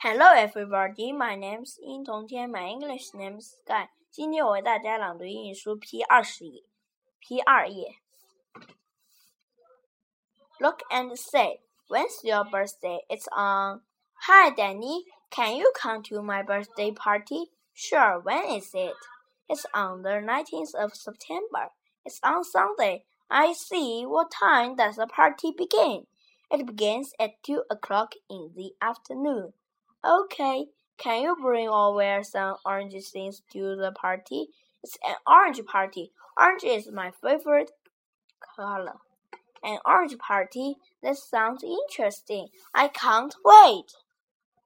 Hello, everybody. My name is 殷同天. My English name is Sky. 今天我为大家朗读英语书 P 二十页，P 二页。Look and say, when's your birthday? It's on. Hi, Danny. Can you come to my birthday party? Sure. When is it? It's on the 19th of September. It's on Sunday. I see. What time does the party begin? It begins at two o'clock in the afternoon. Okay. Can you bring or wear some orange things to the party? It's an orange party. Orange is my favorite color. An orange party? That sounds interesting. I can't wait.